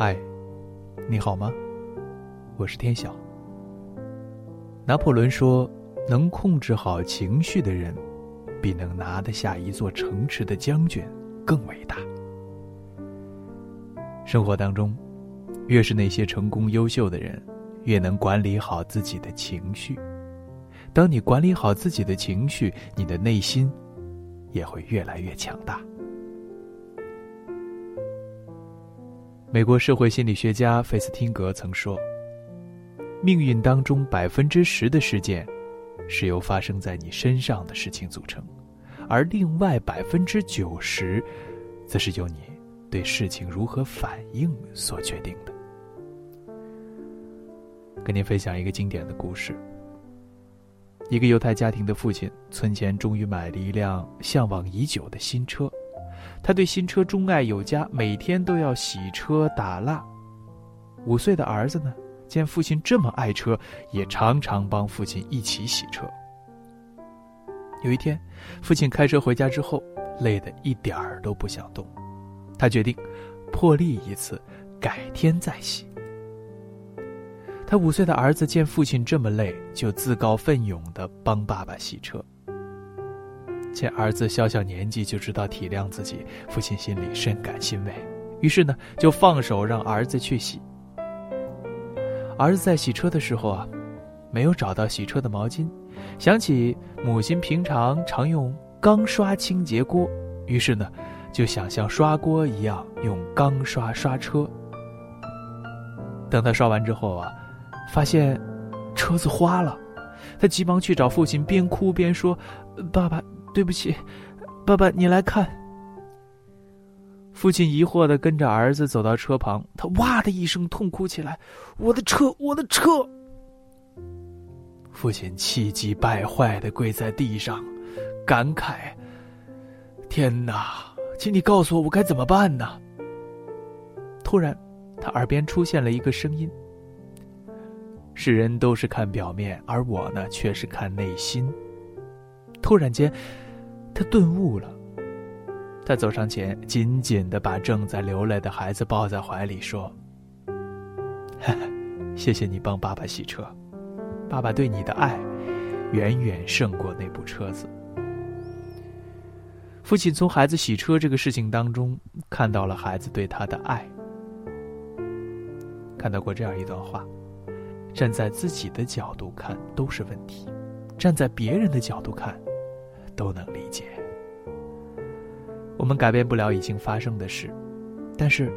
嗨，你好吗？我是天晓。拿破仑说：“能控制好情绪的人，比能拿得下一座城池的将军更伟大。”生活当中，越是那些成功优秀的人，越能管理好自己的情绪。当你管理好自己的情绪，你的内心也会越来越强大。美国社会心理学家费斯汀格曾说：“命运当中百分之十的事件，是由发生在你身上的事情组成，而另外百分之九十，则是由你对事情如何反应所决定的。”跟您分享一个经典的故事：一个犹太家庭的父亲存钱，终于买了一辆向往已久的新车。他对新车钟爱有加，每天都要洗车打蜡。五岁的儿子呢，见父亲这么爱车，也常常帮父亲一起洗车。有一天，父亲开车回家之后，累得一点儿都不想动，他决定破例一次，改天再洗。他五岁的儿子见父亲这么累，就自告奋勇的帮爸爸洗车。见儿子小小年纪就知道体谅自己，父亲心里深感欣慰，于是呢，就放手让儿子去洗。儿子在洗车的时候啊，没有找到洗车的毛巾，想起母亲平常常用钢刷清洁锅，于是呢，就想像刷锅一样用钢刷刷车。等他刷完之后啊，发现车子花了，他急忙去找父亲，边哭边说：“爸爸。”对不起，爸爸，你来看。父亲疑惑的跟着儿子走到车旁，他哇的一声痛哭起来：“我的车，我的车！”父亲气急败坏的跪在地上，感慨：“天哪，请你告诉我，我该怎么办呢？”突然，他耳边出现了一个声音：“世人都是看表面，而我呢，却是看内心。”突然间。他顿悟了，他走上前，紧紧的把正在流泪的孩子抱在怀里，说：“谢谢你帮爸爸洗车，爸爸对你的爱，远远胜过那部车子。”父亲从孩子洗车这个事情当中看到了孩子对他的爱，看到过这样一段话：站在自己的角度看都是问题，站在别人的角度看。都能理解。我们改变不了已经发生的事，但是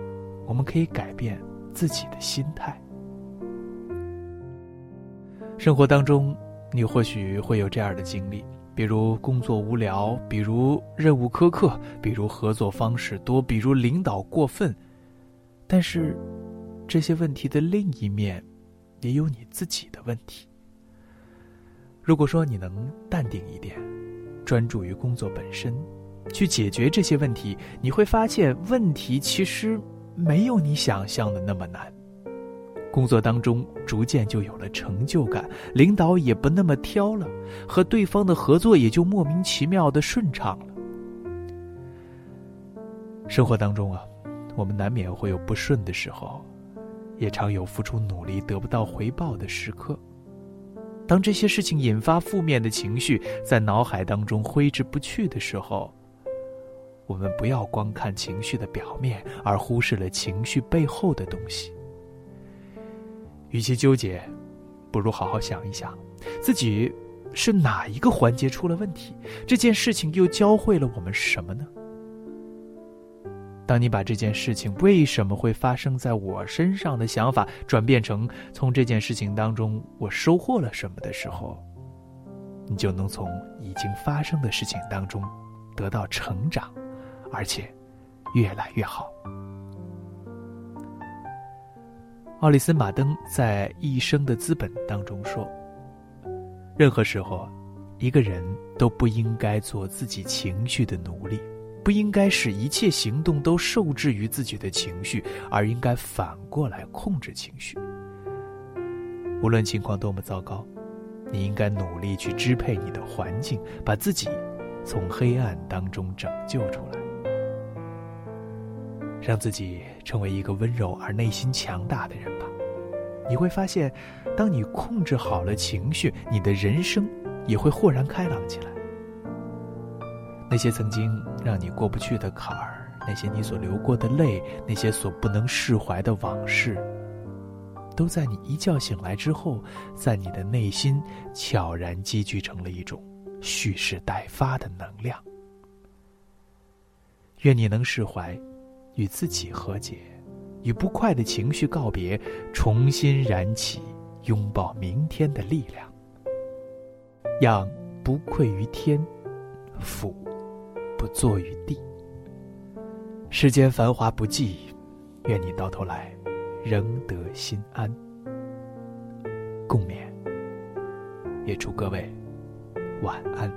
我们可以改变自己的心态。生活当中，你或许会有这样的经历，比如工作无聊，比如任务苛刻，比如合作方式多，比如领导过分。但是，这些问题的另一面，也有你自己的问题。如果说你能淡定一点。专注于工作本身，去解决这些问题，你会发现问题其实没有你想象的那么难。工作当中逐渐就有了成就感，领导也不那么挑了，和对方的合作也就莫名其妙的顺畅了。生活当中啊，我们难免会有不顺的时候，也常有付出努力得不到回报的时刻。当这些事情引发负面的情绪在脑海当中挥之不去的时候，我们不要光看情绪的表面，而忽视了情绪背后的东西。与其纠结，不如好好想一想，自己是哪一个环节出了问题？这件事情又教会了我们什么呢？当你把这件事情为什么会发生在我身上的想法转变成从这件事情当中我收获了什么的时候，你就能从已经发生的事情当中得到成长，而且越来越好。奥利森·马登在《一生的资本》当中说：“任何时候，一个人都不应该做自己情绪的奴隶。”不应该使一切行动都受制于自己的情绪，而应该反过来控制情绪。无论情况多么糟糕，你应该努力去支配你的环境，把自己从黑暗当中拯救出来。让自己成为一个温柔而内心强大的人吧。你会发现，当你控制好了情绪，你的人生也会豁然开朗起来。那些曾经让你过不去的坎儿，那些你所流过的泪，那些所不能释怀的往事，都在你一觉醒来之后，在你的内心悄然积聚成了一种蓄势待发的能量。愿你能释怀，与自己和解，与不快的情绪告别，重新燃起拥抱明天的力量，让不愧于天，俯不坐于地。世间繁华不计，愿你到头来仍得心安。共勉，也祝各位晚安。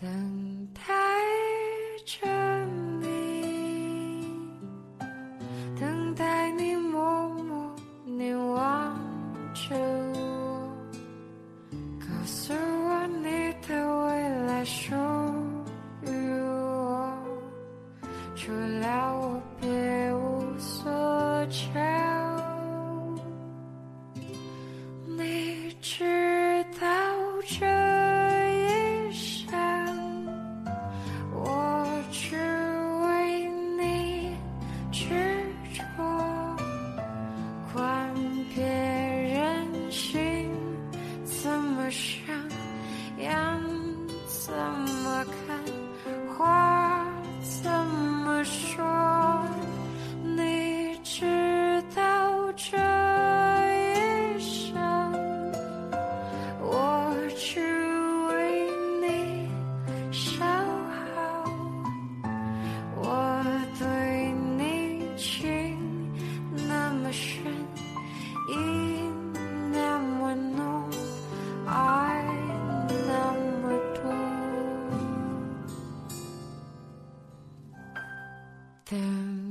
等待着。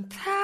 他。